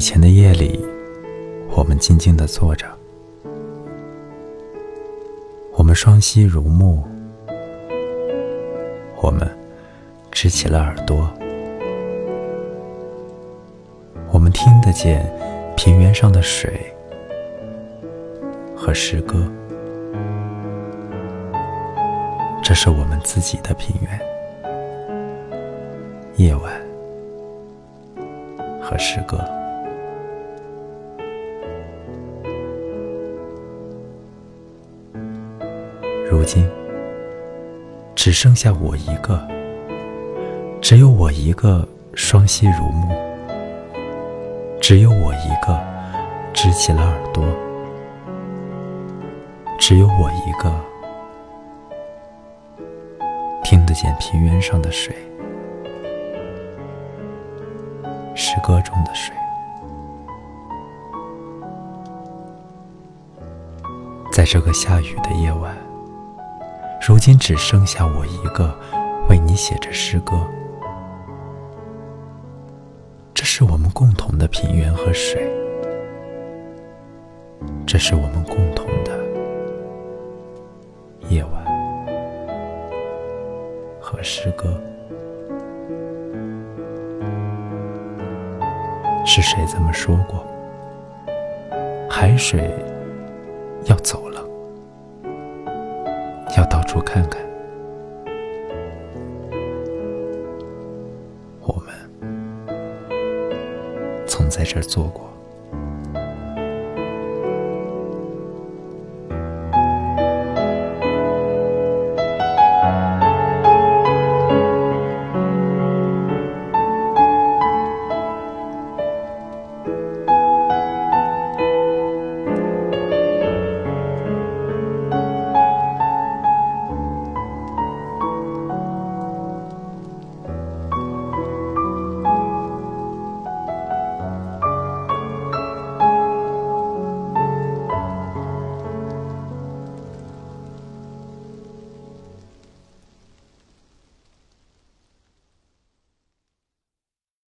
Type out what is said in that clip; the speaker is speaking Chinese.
以前的夜里，我们静静地坐着，我们双膝如木，我们支起了耳朵，我们听得见平原上的水和诗歌，这是我们自己的平原，夜晚和诗歌。如今，只剩下我一个，只有我一个双膝如木，只有我一个支起了耳朵，只有我一个听得见平原上的水，诗歌中的水，在这个下雨的夜晚。如今只剩下我一个，为你写着诗歌。这是我们共同的平原和水，这是我们共同的夜晚和诗歌。是谁这么说过？海水要走了。说看看，我们曾在这儿坐过。